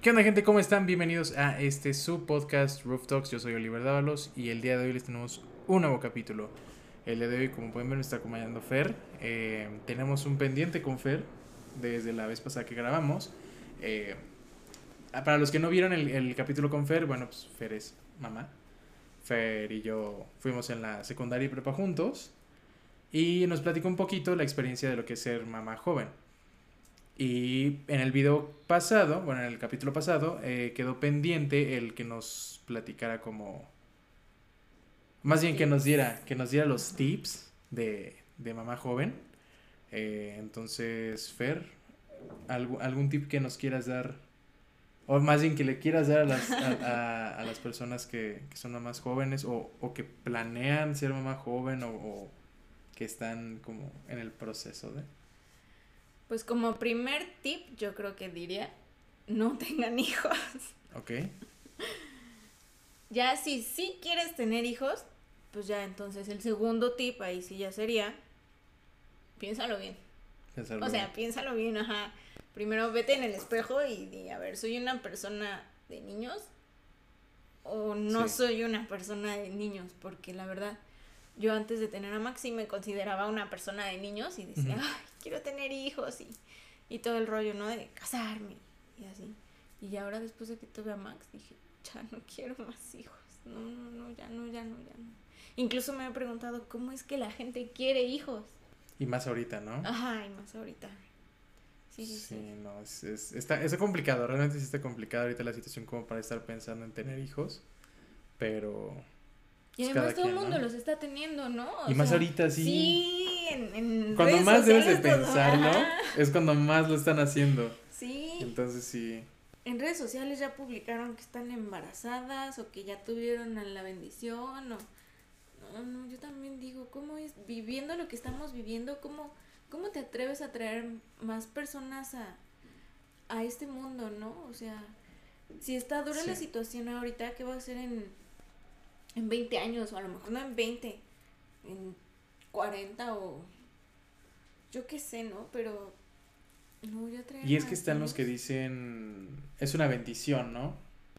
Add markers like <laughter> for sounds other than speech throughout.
¿Qué onda gente? ¿Cómo están? Bienvenidos a este su podcast Roof Talks. Yo soy Oliver Dávalos y el día de hoy les tenemos un nuevo capítulo. El día de hoy, como pueden ver, me está acompañando Fer. Eh, tenemos un pendiente con Fer desde la vez pasada que grabamos. Eh, para los que no vieron el, el, capítulo con Fer, bueno, pues Fer es mamá. Fer y yo fuimos en la secundaria y prepa juntos. Y nos platicó un poquito la experiencia de lo que es ser mamá joven. Y en el video pasado, bueno, en el capítulo pasado, eh, quedó pendiente el que nos platicara como... Más bien que nos diera, que nos diera los tips de, de mamá joven. Eh, entonces, Fer, ¿algún tip que nos quieras dar? O más bien que le quieras dar a las, a, a, las personas que, que, son mamás jóvenes o, o, que planean ser mamá joven o que están como en el proceso de... Pues como primer tip, yo creo que diría, no <laughs> tengan hijos. Ok. Ya si sí quieres tener hijos, pues ya entonces el segundo tip ahí sí ya sería, piénsalo bien. Piénsalo o sea, bien. piénsalo bien, ajá. Primero vete en el espejo y di, a ver, ¿soy una persona de niños? ¿O no sí. soy una persona de niños? Porque la verdad, yo antes de tener a Maxi me consideraba una persona de niños y decía, uh -huh. ay, quiero tener hijos y, y todo el rollo, ¿no? De casarme y así. Y ahora después de que tuve a Max dije, ya no quiero más hijos. No, no, no, ya no, ya no, ya no. Incluso me he preguntado cómo es que la gente quiere hijos. Y más ahorita, ¿no? Ajá, y más ahorita. Sí, sí, sí. sí no, es, es, está, es complicado, realmente sí está complicado ahorita la situación como para estar pensando en tener hijos, pero y además pues todo el mundo ¿no? los está teniendo, ¿no? O y más sea, ahorita sí. Sí, en, en Cuando redes más debes de todo. pensarlo, es cuando más lo están haciendo. Sí. Entonces sí. En redes sociales ya publicaron que están embarazadas o que ya tuvieron la bendición o... No, no, yo también digo, ¿cómo es viviendo lo que estamos viviendo? ¿Cómo, cómo te atreves a traer más personas a, a este mundo, no? O sea, si está dura sí. la situación ahorita, ¿qué va a hacer en en 20 años, o a lo mejor no en 20, en 40 o yo qué sé, ¿no? Pero no voy a traer. Y es que están los que dicen, es una bendición, ¿no?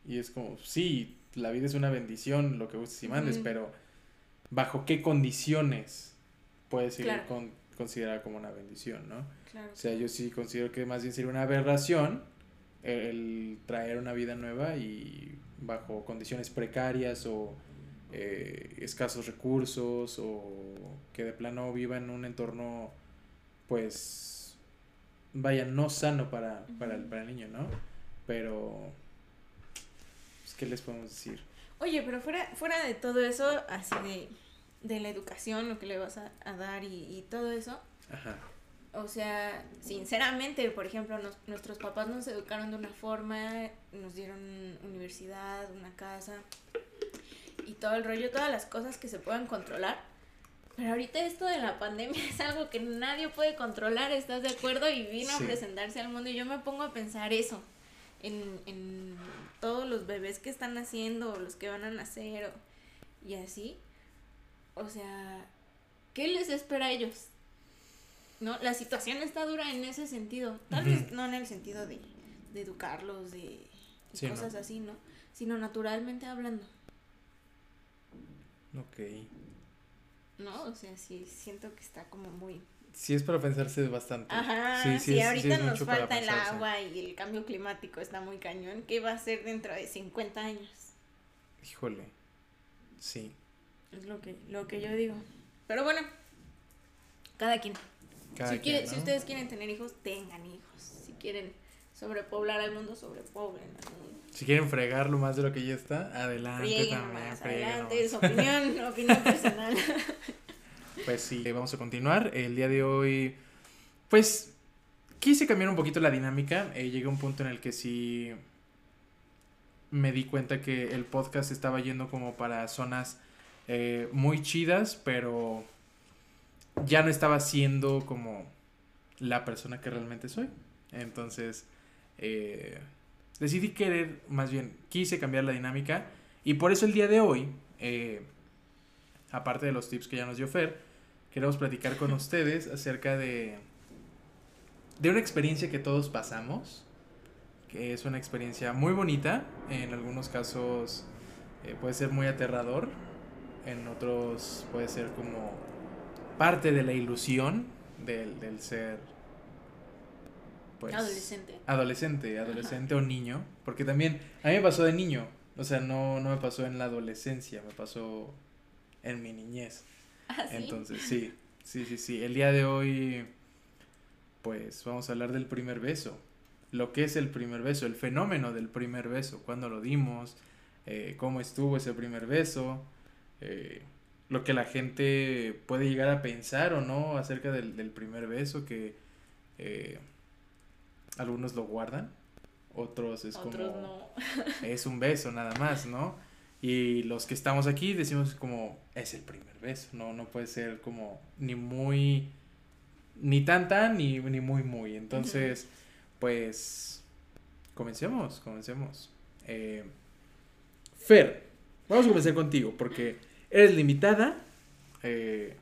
Y es como, sí, la vida es una bendición, lo que gustes y mandes, -huh. pero ¿bajo qué condiciones puedes ser claro. con, considerada como una bendición, ¿no? Claro, o sea, yo sí considero que más bien sería una aberración el traer una vida nueva y bajo condiciones precarias o eh, escasos recursos o que de plano viva en un entorno pues vaya no sano para, para, el, para el niño, ¿no? Pero pues, ¿qué les podemos decir? Oye, pero fuera, fuera de todo eso, así de, de la educación, lo que le vas a, a dar y, y, todo eso. Ajá. O sea, sinceramente, por ejemplo, nos, nuestros papás nos educaron de una forma, nos dieron universidad, una casa, y todo el rollo, todas las cosas que se puedan controlar. Pero ahorita esto de la pandemia <laughs> es algo que nadie puede controlar, ¿estás de acuerdo? Y vino sí. a presentarse al mundo y yo me pongo a pensar eso, en, en todos los bebés que están naciendo, o los que van a nacer, o, y así. O sea, ¿qué les espera a ellos? ¿No? La situación está dura en ese sentido, tal uh -huh. vez no en el sentido de, de educarlos, de sí, cosas no. así, ¿no? Sino naturalmente hablando. Ok. No, o sea, sí, siento que está como muy... Sí, es para pensarse bastante. Ajá, sí, sí, sí es, ahorita sí nos falta el agua y el cambio climático está muy cañón. ¿Qué va a ser dentro de 50 años? Híjole, sí. Es lo que, lo que yo digo. Pero bueno, cada quien. Cada si, quien, quiere, ¿no? si ustedes quieren tener hijos, tengan hijos. Si quieren sobrepoblar al mundo, sobrepoblen al mundo. Si quieren fregarlo más de lo que ya está, adelante también. Más, adelante, es opinión, <laughs> opinión personal. Pues sí, vamos a continuar. El día de hoy, pues, quise cambiar un poquito la dinámica. Eh, llegué a un punto en el que sí me di cuenta que el podcast estaba yendo como para zonas eh, muy chidas, pero ya no estaba siendo como la persona que realmente soy. Entonces, eh, decidí querer, más bien, quise cambiar la dinámica. Y por eso el día de hoy, eh, aparte de los tips que ya nos dio Fer, queremos platicar con <laughs> ustedes acerca de, de una experiencia que todos pasamos, que es una experiencia muy bonita, en algunos casos eh, puede ser muy aterrador, en otros puede ser como parte de la ilusión del, del ser pues, adolescente. Adolescente, adolescente o niño, porque también a mí me pasó de niño, o sea, no, no me pasó en la adolescencia, me pasó en mi niñez. ¿Ah, sí? Entonces, sí, sí, sí, sí. El día de hoy, pues vamos a hablar del primer beso. Lo que es el primer beso, el fenómeno del primer beso, cuándo lo dimos, eh, cómo estuvo ese primer beso, eh, lo que la gente puede llegar a pensar o no acerca del, del primer beso, que eh, algunos lo guardan, otros es Otros como no. <laughs> es un beso nada más, ¿no? Y los que estamos aquí decimos como es el primer beso, no no puede ser como ni muy ni tan tan ni, ni muy muy. Entonces, pues comencemos, comencemos. Eh, Fer, vamos a comenzar contigo porque eres limitada. Eh,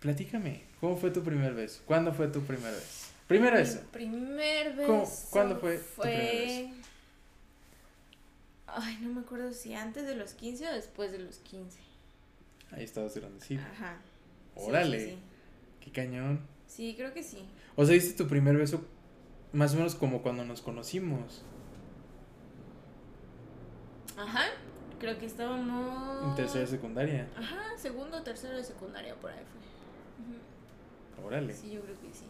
platícame, ¿cómo fue tu primer beso? ¿Cuándo fue tu primer beso? Primer Mi beso. primer beso. ¿Cómo- cuándo fue tu Fue. Ay, no me acuerdo si antes de los 15 o después de los 15. Ahí estabas grandecito. Ajá. Órale, Sí, sí. qué cañón. Sí, creo que sí. O sea, hiciste tu primer beso más o menos como cuando nos conocimos. Ajá. Creo que estábamos. En tercera de secundaria. Ajá, segundo o tercero de secundaria por ahí fue. Órale. Sí, yo creo que sí.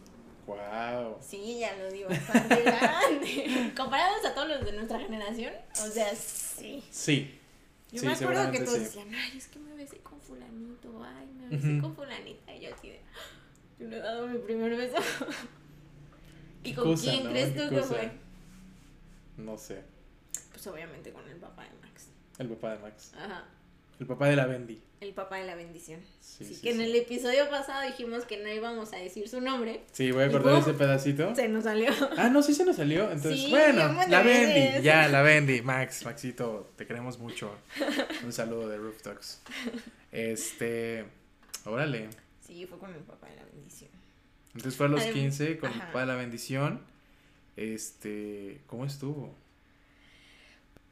Wow. Sí, ya lo digo, bastante grande. <laughs> Comparados a todos los de nuestra generación, o sea, sí. Sí. Yo Sí, me acuerdo que todos sí. decían, ay, es que me besé con fulanito, ay, me besé con fulanita. Y yo así de, "Ah, yo le he dado mi primer beso. <laughs> ¿Y con cosa, quién ¿no? crees tú que fue? No sé. Pues obviamente con el papá de Max. El papá de Max. Ajá, El papá de la Bendy. El papá de la bendición. Sí, Sí, sí, que en el episodio pasado dijimos que no íbamos a decir su nombre. Sí, voy a ¿Y cortar ese pedacito. Se nos salió. Ah, no, sí se nos salió. Entonces, bueno, la Bendy. Ya, la Bendy. Max, Maxito, te queremos mucho. Un saludo de Roof Talks. Este. Órale. Sí, fue con el papá de la bendición. Entonces fue a los Adem- 15 con el ajá. papá de la bendición. Este. ¿Cómo estuvo?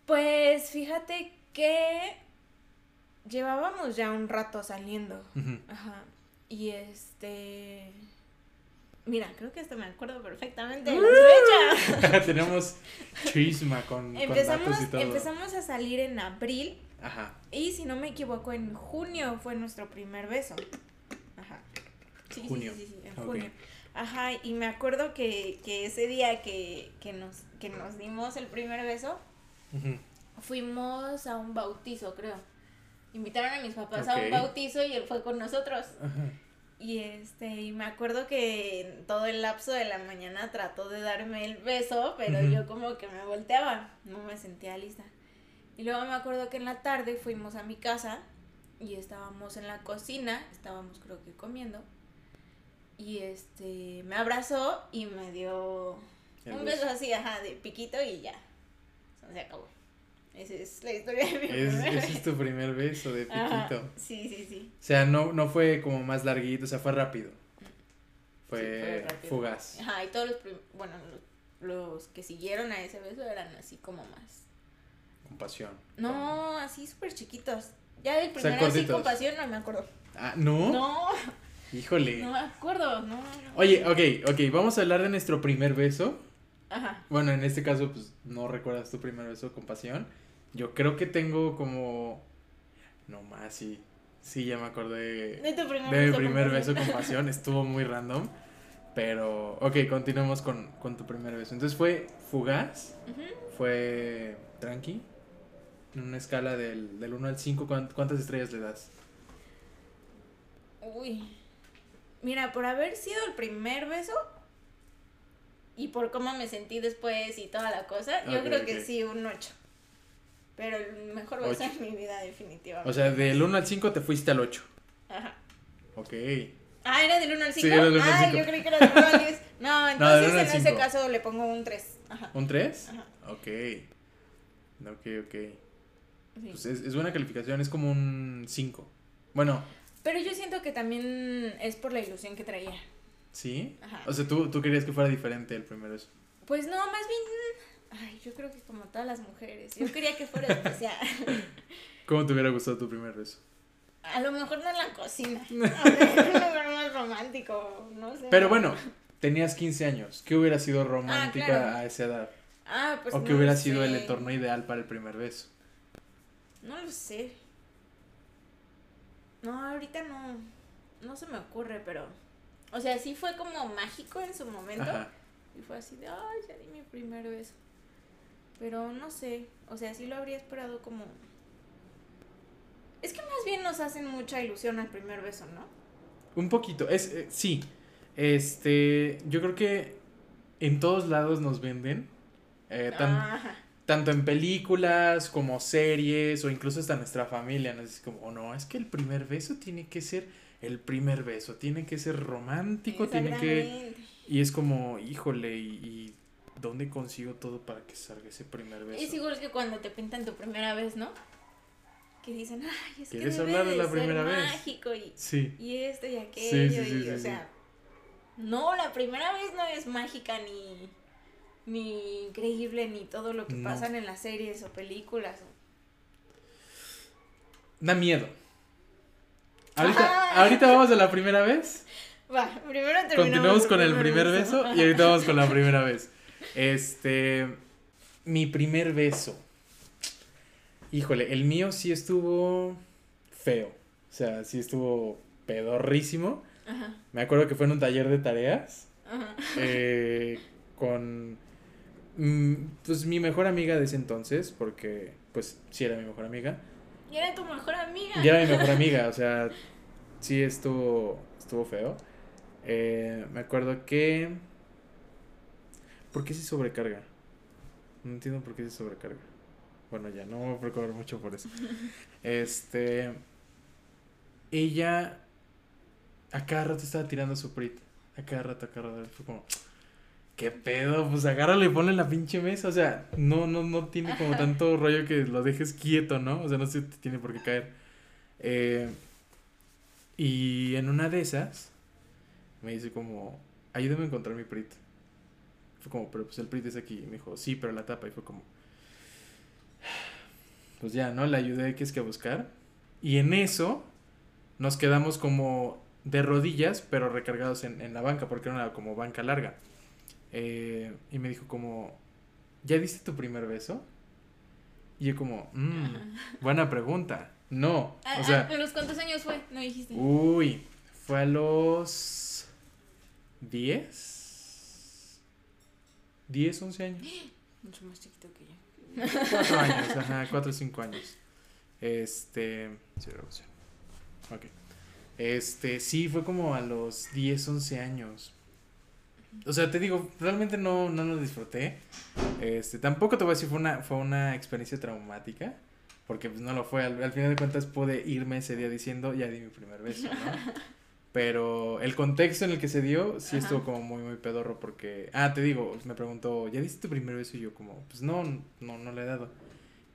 Pues fíjate que llevábamos ya un rato saliendo. Ajá. Y este. Mira, creo que hasta me acuerdo perfectamente de la fecha. <laughs> Tenemos chisma con, con Empezamos, datos y todo. empezamos a salir en abril Ajá. y si no me equivoco en junio fue nuestro primer beso. Ajá. Sí, sí, Junio. sí, sí, sí, en Ok. junio. Ajá, y me acuerdo que, que ese día que, que, nos, que nos dimos el primer beso, Ujú. fuimos a un bautizo, creo. Invitaron a mis papás a un bautizo y él fue con nosotros. Ajá. Y este, y me acuerdo que todo el lapso de la mañana trató de darme el beso, pero yo como que me volteaba, no me sentía lista. Y luego me acuerdo que en la tarde fuimos a mi casa y estábamos en la cocina, estábamos creo que comiendo. Y este, me abrazó y me dio El un beso. beso así, ajá, de piquito y ya. Se acabó. Esa es la historia de mi Es, primer ese es tu primer beso de Ajá, piquito. Sí, sí, sí. O sea, no, no fue como más larguito, o sea, fue rápido. Fue, Sí, fue rápido. fugaz. Ajá, y todos los, bueno, los, los que siguieron a ese beso eran así como más. Con pasión. No, así súper chiquitos. Ya del sea, primero así cortitos. con pasión no me acuerdo. Ah, ¿no? No, Híjole. no me acuerdo, no. no. Oye, ok, ok, vamos a hablar de nuestro primer beso. Ajá. Bueno, en este caso, pues, no recuerdas tu primer beso con pasión. Yo creo que tengo como... No más, sí. Sí, ya me acordé De tu primer de mi beso. primer beso con <laughs> pasión. Estuvo muy random. Pero, ok, continuemos con, con tu primer beso. Entonces fue fugaz, fue tranqui. En una escala del, del 1 al 5, ¿cuán- ¿cuántas estrellas le das? Uy. Mira, por haber sido el primer beso y por cómo me sentí después y toda la cosa, yo creo que sí, un 8. Pero el mejor beso Ocho. en mi vida, definitivamente. O sea, del 1 al 5 te fuiste al 8. Ajá. Ok. Ah, ¿era del 1 al 5? Sí, era del uno al Ay, cinco. yo creí que era del 1 al 10. <laughs> No, entonces al en ese cinco. caso le pongo un 3. Ajá. ¿Un 3? Ajá. Ok. Ok, ok. sí. Pues es, es buena calificación, es como un 5. Bueno, Pero yo siento que también es por la ilusión que traía. ¿sí? Ajá. O sea, ¿tú, tú querías que fuera diferente el primer beso. Pues no, más bien Ay, yo creo que como todas las mujeres. Yo quería que fuera especial. <laughs> ¿Cómo te hubiera gustado tu primer beso? A lo mejor no en la cocina. <laughs> A ver, un lugar más romántico, no sé. Pero bueno, tenías 15 años. ¿Qué hubiera sido romántica claro. a esa edad? Ah, pues ¿O qué no hubiera sido el entorno ideal para el primer beso? No lo sé. No, ahorita no. No se me ocurre, pero. O sea, sí fue como mágico en su momento. Ajá. Y fue así de, ay, ya di mi primer beso. Pero no sé. O sea, sí lo habría esperado como. Es que más bien nos hacen mucha ilusión al primer beso, ¿no? Un poquito, es, eh, sí. Este, yo creo que en todos lados nos venden. eh, tan- tanto en películas como series o incluso hasta nuestra familia. ¿no? Es como, "Oh, no, es que el primer beso tiene que ser el primer beso, tiene que ser romántico, tiene que... Y es como, híjole, y, y ¿dónde consigo todo para que salga ese primer beso? Es igual que cuando te pintan tu primera vez, ¿no? Que dicen, ay, es que ¿Quieres debe hablar de la ser primera vez? mágico y, Sí, y esto y aquello. Sí, y, o sea, no, la primera vez no es mágica ni, ni increíble ni todo lo que No. pasan en las series o películas. da miedo. Ahorita, ahorita vamos a la primera vez. Va, primero terminamos Continuamos con el primer beso y ahorita vamos con la primera vez. Este, mi primer beso. Híjole, el mío sí estuvo feo. O sea, sí estuvo pedorrísimo. Ajá, Me acuerdo que fue en un taller de tareas ajá. eh, con mm, pues mi mejor amiga de ese entonces, porque pues sí era mi mejor amiga. Y era tu mejor amiga. Ya era mi mejor <laughs> amiga, o sea, sí estuvo, estuvo feo. Eh, me acuerdo que... ¿Por qué se sobrecarga? No entiendo por qué se sobrecarga. Bueno, ya, no me voy a preocupar mucho por eso. <laughs> Este... Ella... A cada rato estaba tirando su prit. A cada rato, a cada rato. Fue como... ¿Qué pedo? Pues agárralo y ponle en la pinche mesa. O sea, no, no, no tiene como tanto rollo que lo dejes quieto, ¿no? O sea, no se te tiene por qué caer. Eh, y en una de esas, me dice como, ayúdame a encontrar mi Prit. Fue como, pero pues el Prit es aquí. Y me dijo, sí, pero la tapa. Y fue como, pues ya, ¿no? Le ayudé que es que a buscar. Y en eso nos quedamos como de rodillas, pero recargados en, en la banca, porque era una como banca larga. Eh, y me dijo como, ¿ya diste tu primer beso? Y yo como, "Mm, <laughs> buena pregunta. No, ¿A, o sea, a los cuántos años fue? No dijiste. uy, fue a los 10, 10, 11 años. <gasps> Mucho más chiquito que yo. Cuatro años, ajá, cuatro o cinco años. Este. Ok. Este, sí, fue como a los 10, 11 años. O sea, te digo, realmente no, no lo disfruté. Este, tampoco te voy a decir fue una, fue una experiencia traumática. Porque pues no lo fue. Al, al final de cuentas pude irme ese día diciendo, ya di mi primer beso, ¿no? <laughs> Pero el contexto en el que se dio sí Ajá. estuvo como muy, muy pedorro porque... Ah, te digo, me preguntó, ¿ya diste tu primer beso? Y yo como, pues no, no, no le he dado.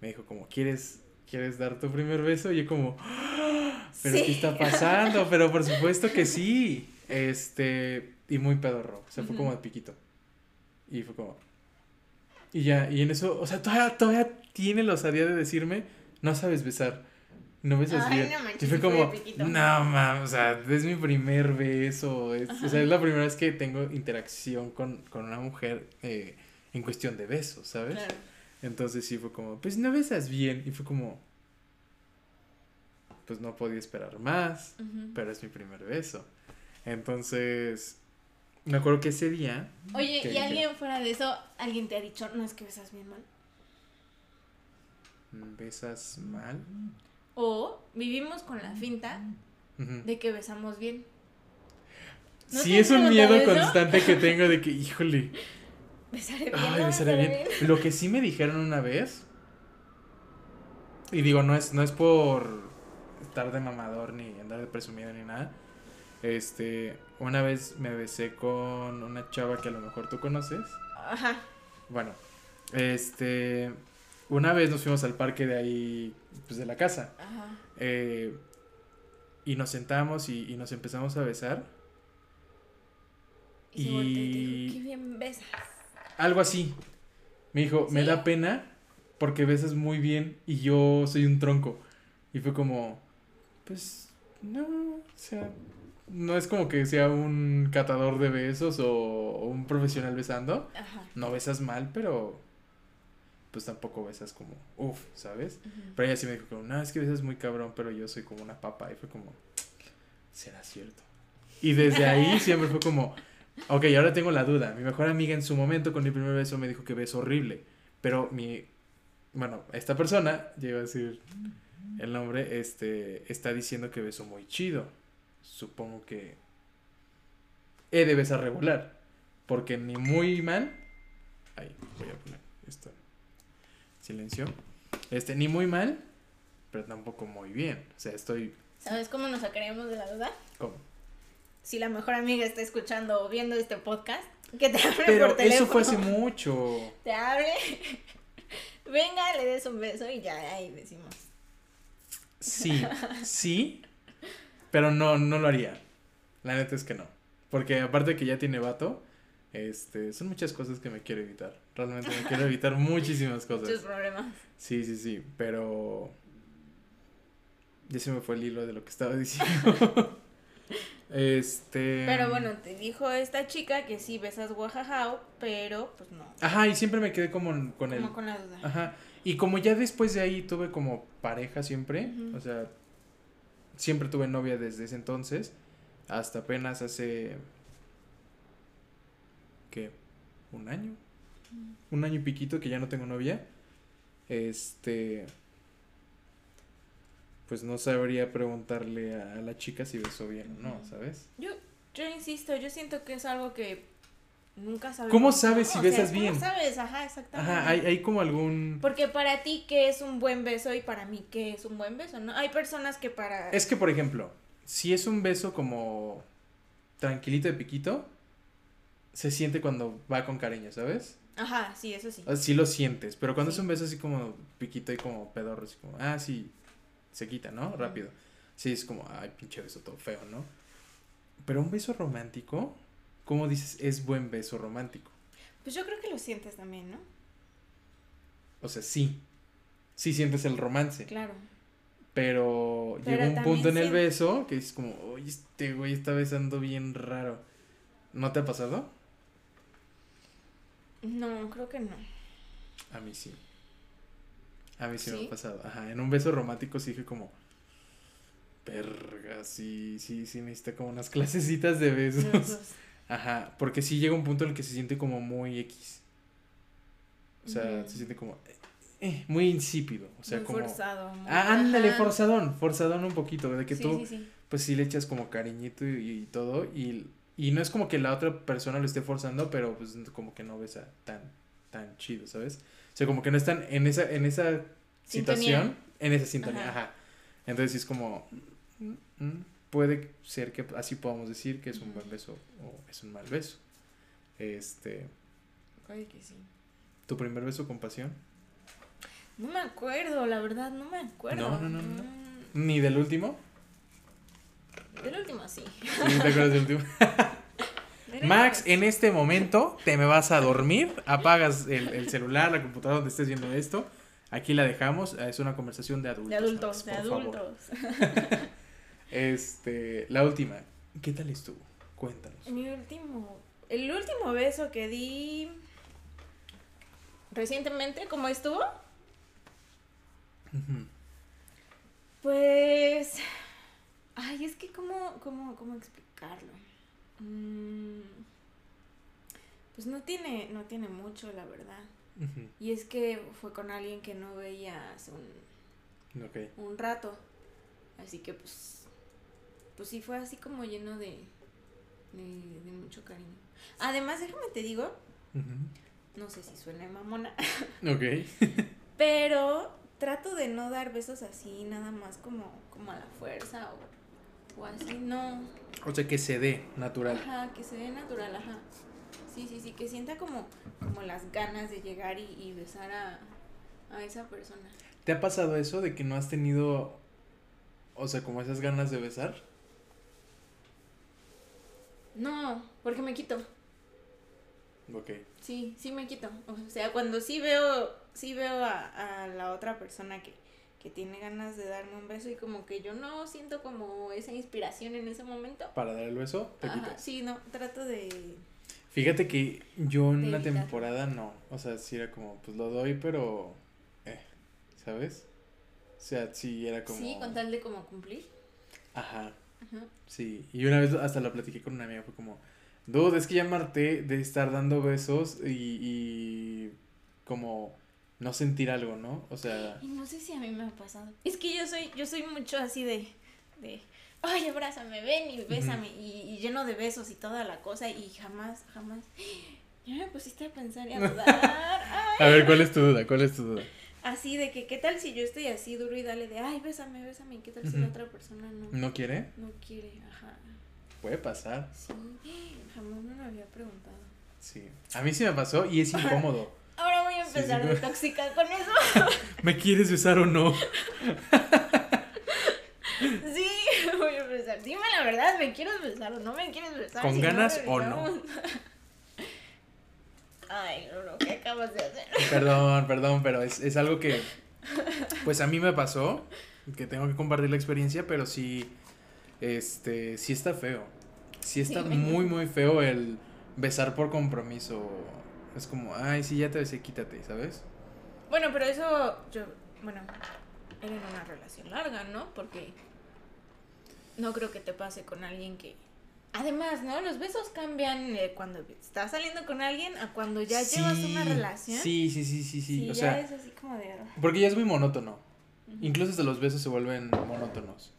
Me dijo como, ¿quieres, ¿quieres dar tu primer beso? Y yo como, "Ah, ¿pero Sí. qué está pasando? Pero por supuesto que sí. Este, y muy pedorro. O sea, fue como de piquito. Y fue como... Y ya, y en eso, o sea, todavía, todavía tiene la osadía de decirme, no sabes besar. No besas Ay, bien. no y fue como, no mames, o sea, es mi primer beso. Es, o sea, es la primera vez que tengo interacción con, con una mujer eh, en cuestión de besos, ¿sabes? Claro. Entonces sí fue como, pues no besas bien. Y fue como, pues no podía esperar más, pero es mi primer beso. Entonces, me acuerdo que ese día... Oye, que ¿y alguien fuera de eso, alguien te ha dicho, no es que besas bien mal? ¿Besas mal? O vivimos con la finta de que besamos bien. ¿No sí, es un miedo eso? constante que <laughs> tengo de que, híjole, Besaré bien. ay, besaré bien. Lo que sí me dijeron una vez, y digo, no es, no es por estar de mamador ni andar de presumido ni nada. Este, una vez me besé con una chava que a lo mejor tú conoces. Ajá. Bueno, este, una vez nos fuimos al parque de ahí, pues de la casa. Ajá. eh, y nos sentamos y, y nos empezamos a besar. Y, se y Y- dijo, qué bien besas. Algo así. Me dijo, me da pena porque besas muy bien y yo soy un tronco. Y fue como, pues, no, o sea, no es como que sea un catador de besos o, o un profesional besando. Ajá. No besas mal, pero pues tampoco besas como, uff, ¿sabes? Pero ella sí me dijo como, no, es que besas muy cabrón, pero yo soy como una papa. Y fue como, será cierto. Y desde ahí <laughs> siempre fue como, ok, ahora tengo la duda. Mi mejor amiga en su momento con mi primer beso me dijo que beso horrible. Pero mi, bueno, esta persona, ya iba a decir el nombre, este, está diciendo que beso muy chido. Supongo que he de besar regular. Porque ni muy mal. Ahí, voy a poner. Silencio. Este, ni muy mal, pero tampoco muy bien. O sea, estoy. ¿Sabes cómo nos sacaríamos de la duda? ¿cómo? Si la mejor amiga está escuchando o viendo este podcast, que te hable Pero por teléfono. eso fue hace mucho. <laughs> Te hable. <laughs> Venga, le des un beso y ya ahí decimos. Sí, <laughs> sí, pero no, no lo haría. La neta es que no. Porque aparte que ya tiene vato, este, son muchas cosas que me quiero evitar. Realmente me quiero evitar muchísimas Muchos cosas. problemas. Sí, sí, sí, pero ya se me fue el hilo de lo que estaba diciendo. <laughs> este. Pero bueno, te dijo esta chica que sí besas guajajao, pero pues no. Ajá, y siempre me quedé como con el. Como con la duda. Ajá. Y como ya después de ahí tuve como pareja siempre, o sea, siempre tuve novia desde ese entonces, hasta apenas hace, ¿qué? ¿Un año? Un año y piquito que ya no tengo novia. Este, pues no sabría preguntarle a la chica si besó bien o no. ¿sabes? Yo, yo insisto, yo siento que es algo que nunca sabes. ¿Cómo sabes si besas bien? ¿Cómo sabes? Ajá, exactamente. Ajá, hay, hay como algún... Porque para ti, ¿qué es un buen beso? Y para mí, ¿qué es un buen beso? ¿No? Hay personas que para. Es que, por ejemplo, si es un beso como tranquilito de piquito, se siente cuando va con cariño, ¿sabes? Ajá, sí, eso sí. O sea, sí lo sientes, pero cuando Sí. es un beso así como piquito y como pedorro, así como, ah, sí, se quita, ¿no? Rápido. Sí, es como, ay, pinche beso todo feo, ¿no? Pero un beso romántico, ¿cómo dices? Es buen beso romántico. Pues yo creo que lo sientes también, ¿no? O sea, sí, sí sientes el romance, Claro. pero, Pero llega un punto en el beso que es como, oye, este güey está besando bien raro. ¿No te ha pasado? No, creo que no. A mí sí. A mí sí, me ha pasado. Ajá, en un beso romántico sí dije como, verga, sí, sí, sí necesita como unas <laughs> clasecitas de besos. Besos. Ajá, porque sí llega un punto en el que se siente como muy X. O sea, se siente como eh, eh, muy insípido. O sea, muy como... forzado. muy- Ah, ándale, Ajá. forzadón, forzadón un poquito, de que sí, tú, sí, sí. pues sí le echas como cariñito y, y todo, y, y no es como que la otra persona lo esté forzando, pero pues como que no besa tan, tan chido, ¿sabes? O sea, como que no están en esa, en esa situación, Sintonía. en esa sintonía, Ajá. ajá. Entonces es como, mm, mm, puede ser que así podamos decir que es un buen beso o es un mal beso. Este, que sí. ¿tu primer beso con pasión? No me acuerdo, la verdad, no me acuerdo. No, no, no, no. Mm, ¿Ni del último? Del último sí. ¿Sí ¿Te acuerdas del último? Max, en este momento te me vas a dormir, apagas el, el celular, la computadora donde estés viendo esto. Aquí la dejamos, es una conversación de adultos. De adultos, de favor. adultos. <laughs> Este, la última, ¿qué tal estuvo? Cuéntanos. Mi último, el último beso que di recientemente, ¿cómo estuvo? Pues, ay, es que cómo, cómo, cómo explicarlo. Mm, pues no tiene, no tiene mucho, la verdad. Y es que fue con alguien que no veía hace un, un rato. Así que pues, pues sí fue así como lleno de, de, de mucho cariño. Además, déjame te digo, no sé si suena mamona, <laughs> Ok. pero trato de no dar besos así, nada más como, como a la fuerza o, o así, no. O sea, que se dé natural. Ajá, que se ve natural, ajá. Sí, sí, sí, que sienta como, como las ganas de llegar y, y besar a, a esa persona. ¿Te ha pasado eso de que no has tenido, o sea, como esas ganas de besar? No, porque me quito. Ok. Sí, sí me quito. O sea, cuando sí veo, sí veo a, a la otra persona que, que tiene ganas de darme un beso y como que yo no siento como esa inspiración en ese momento. Para dar el beso, te Ajá, quitas. sí, no, trato de... Fíjate que yo en una temporada no. O sea, sí era como, pues lo doy, pero. Eh, ¿Sabes? O sea, sí era como. Sí, con tal de como cumplir. Ajá. Ajá. Sí, y una vez hasta lo platiqué con una amiga, fue como, dude, es que ya me harté de estar dando besos y, y como no sentir algo, ¿no? O sea, Y no sé si a mí me ha pasado. Es que yo soy, yo soy mucho así de, de, ay, abrázame, ven y bésame, y, y lleno de besos y toda la cosa, y jamás, jamás, ya me pusiste a pensar y a dudar, <laughs> a ver, ¿cuál es tu duda? ¿Cuál es tu duda? así de que, ¿qué tal si yo estoy así duro y dale de, ay, bésame, bésame, y qué tal si la otra persona no, ¿No quiere? no quiere, ajá, Puede pasar, sí, <gasps> jamás me lo había preguntado. sí. A mí sí me pasó y es <laughs> incómodo. Ahora voy a Sí, sí, empezar no. de tóxica con eso. <laughs> ¿Me quieres besar o no? <laughs> Sí, voy a empezar. Dime la verdad, ¿me quieres besar o no me quieres besar? ¿Con Si ganas o regresamos. <laughs> Ay, Lolo, ¿qué acabas de hacer? Perdón, perdón, pero es, es algo que, pues a mí me pasó, que tengo que compartir la experiencia, pero sí, este, sí está feo. Sí está Sí, muy, muy feo el besar por compromiso. Es como, ay, sí, ya te besé, quítate, ¿sabes? Bueno, pero eso, yo, bueno, era en una relación larga, ¿no? Porque no creo que te pase con alguien que... Además, ¿no? Los besos cambian eh, cuando estás saliendo con alguien a cuando ya llevas una relación. Sí, sí, sí, sí, sí. o ya sea, es así como de... porque ya es muy monótono. Incluso hasta los besos se vuelven monótonos.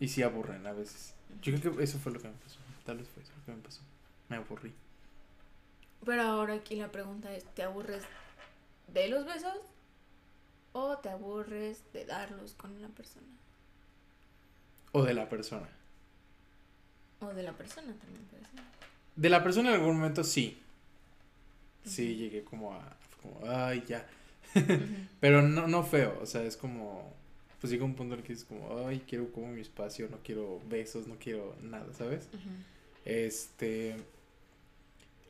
Y sí aburren a veces. Yo creo que eso fue lo que me pasó. Tal vez fue eso lo que me pasó. Me aburrí. Pero ahora aquí la pregunta es, ¿te aburres de los besos o te aburres de darlos con una persona? O de la persona. O de la persona también puede ser. De la persona en algún momento sí. Sí, llegué como a. Como, ay, ya. <laughs> Pero no, no feo. O sea, es como. Pues llega un punto en el que es como, ay, quiero como mi espacio, no quiero besos, no quiero nada, ¿sabes? Este.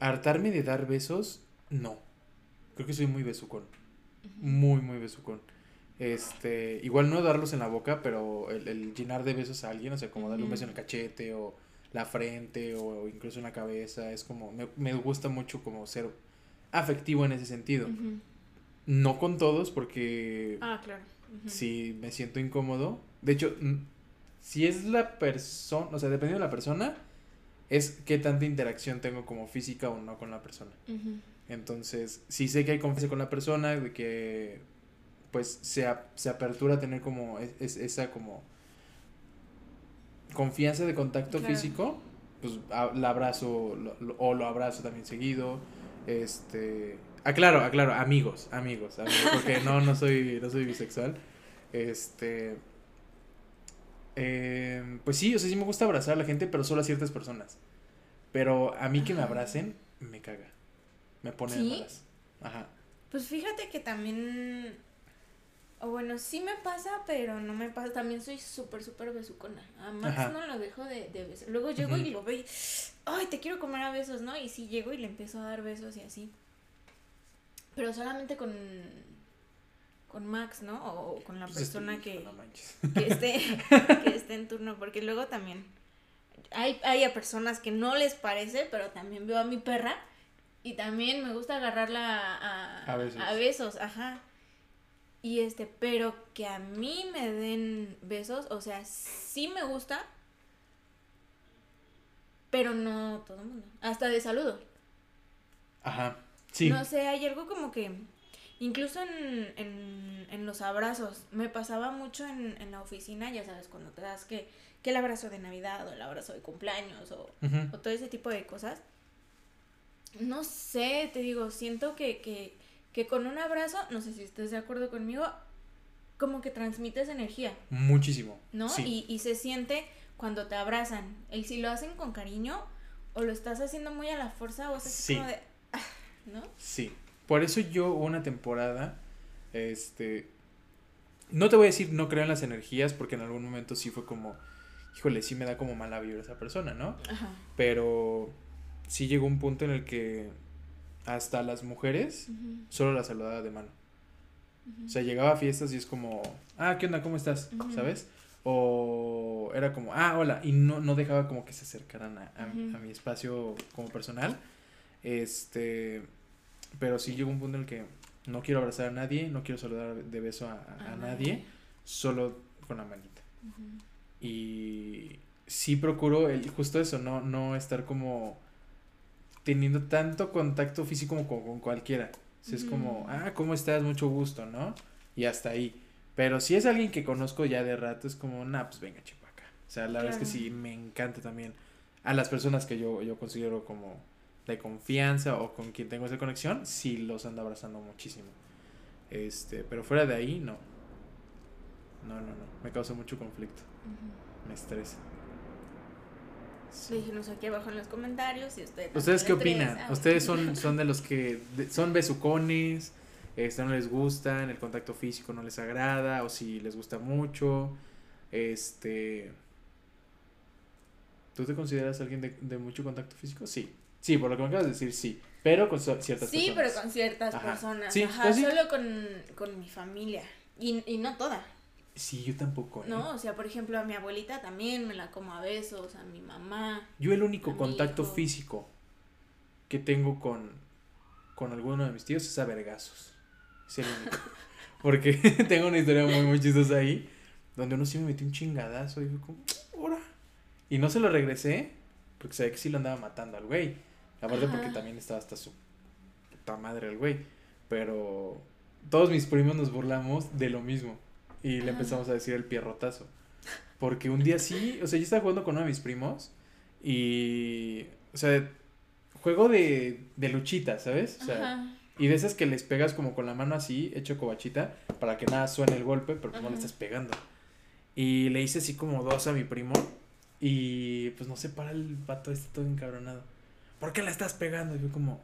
Hartarme de dar besos, no. Creo que soy muy besucón. Muy, muy besucón. Este, igual no darlos en la boca, pero el, el llenar de besos a alguien, o sea, como darle un beso en el cachete o la frente o, incluso en la cabeza, es como, me, me gusta mucho como ser afectivo en ese sentido. No con todos porque Ah, claro. Si me siento incómodo. De hecho, si es la persona, o sea, dependiendo de la persona, es qué tanta interacción tengo como física o no con la persona. Entonces, sí sé que hay confianza con la persona, de que pues se, ap- se apertura a tener como es- es- esa como confianza de contacto Claro. físico, pues a- la abrazo lo- lo- o lo abrazo también seguido. Este, aclaro, aclaro, amigos, amigos, amigos, porque no, no soy, no soy bisexual. Este, em, pues sí, o sea, sí me gusta abrazar a la gente, pero solo a ciertas personas. Pero a mí que me abracen, me caga. Me pone de ¿Sí? malas. Ajá. Pues fíjate que también. O bueno, sí me pasa, pero no me pasa. También soy súper, súper besucona. A Max Ajá. no lo dejo de, de besar. Luego llego y lo veo y. Ay, te quiero comer a besos, ¿no? Y sí llego y le empiezo a dar besos y así. Pero solamente con. Con Max, ¿no? O con la Pues persona que, no que esté <laughs> que esté en turno porque luego también hay hay a personas que no les parece pero también veo a mi perra y también me gusta agarrarla a, A besos. a besos ajá y este pero que a mí me den besos o sea sí me gusta pero no todo el mundo hasta de saludo Ajá. Sí. no sé, hay algo como que, incluso en, en, en los abrazos, me pasaba mucho en, en la oficina, ya sabes, cuando te das que, que el abrazo de Navidad o el abrazo de cumpleaños o, todo ese tipo de cosas. No sé, te digo, siento que, que, que con un abrazo, no sé si estés de acuerdo conmigo, como que transmites energía, Muchísimo. ¿no? Sí. Y, y se siente cuando te abrazan. El si lo hacen con cariño o lo estás haciendo muy a la fuerza o es así Sí. como de... ah, ¿No? Sí. Por eso yo una temporada, este, no te voy a decir no creo en las energías, porque en algún momento sí fue como, híjole, sí me da como mala vibra esa persona, ¿no? Ajá. Pero sí llegó un punto en el que hasta las mujeres solo las saludaba de mano. O sea, llegaba a fiestas y es como, ah, ¿qué onda? ¿Cómo estás? ¿Sabes? O era como, ah, hola. Y no, no dejaba como que se acercaran a, a- a mi espacio como personal. Este, pero sí llegó un punto en el que no quiero abrazar a nadie, no quiero saludar de beso a, a- a nadie, solo con la manita. Y sí procuro el, justo eso, no, no estar como teniendo tanto contacto físico como con, con cualquiera. Si es como, ah, ¿cómo estás? Mucho gusto, ¿no? Y hasta ahí. Pero si es alguien que conozco ya de rato, es como, nah, pues venga, chipaca. O sea, la verdad es que sí, me encanta también a las personas que yo, yo considero como de confianza o con quien tengo esa conexión, sí los ando abrazando muchísimo. Este, pero fuera de ahí, no. No, no, no. Me causa mucho conflicto. Me estresa. Déjenos aquí abajo en los comentarios si usted ¿Ustedes qué opinan? ¿Ustedes <laughs> son, son de los que de- son besucones? Este, ¿No les gustan? ¿El contacto físico no les agrada? ¿O si les gusta mucho? Este... ¿Tú te consideras alguien de, de mucho contacto físico? Sí. Sí, por lo que me acabas de decir, sí. Pero con ciertas Sí, personas. pero con ciertas Ajá. personas. Sí, Ajá, pues sí. solo con, con mi familia. Y, y no toda, Sí, yo tampoco. ¿eh? ¿no? O sea, por ejemplo, a mi abuelita también me la como a besos, a mi mamá. Yo el único contacto hijo. físico que tengo con, con alguno de mis tíos es a vergazos. Es el único. <laughs> Porque <laughs> tengo una historia muy, muy chistosa ahí, donde uno sí me metió un chingadazo y fue como, ¡hora! Y no se lo regresé, porque sabía que sí lo andaba matando al güey. Aparte porque también estaba hasta su puta madre el güey. Pero todos mis primos nos burlamos de lo mismo. Y le empezamos a decir el pierrotazo. Porque un día sí, o sea, yo estaba jugando con uno de mis primos y, o sea, juego de, de luchita, ¿sabes? O sea, Ajá. y de esas que les pegas como con la mano así, hecho cobachita, para que nada suene el golpe, pero pues no le estás pegando. Y le hice así como dos a mi primo y pues no sé, para el vato este todo encabronado. ¿Por qué le estás pegando? Y yo como...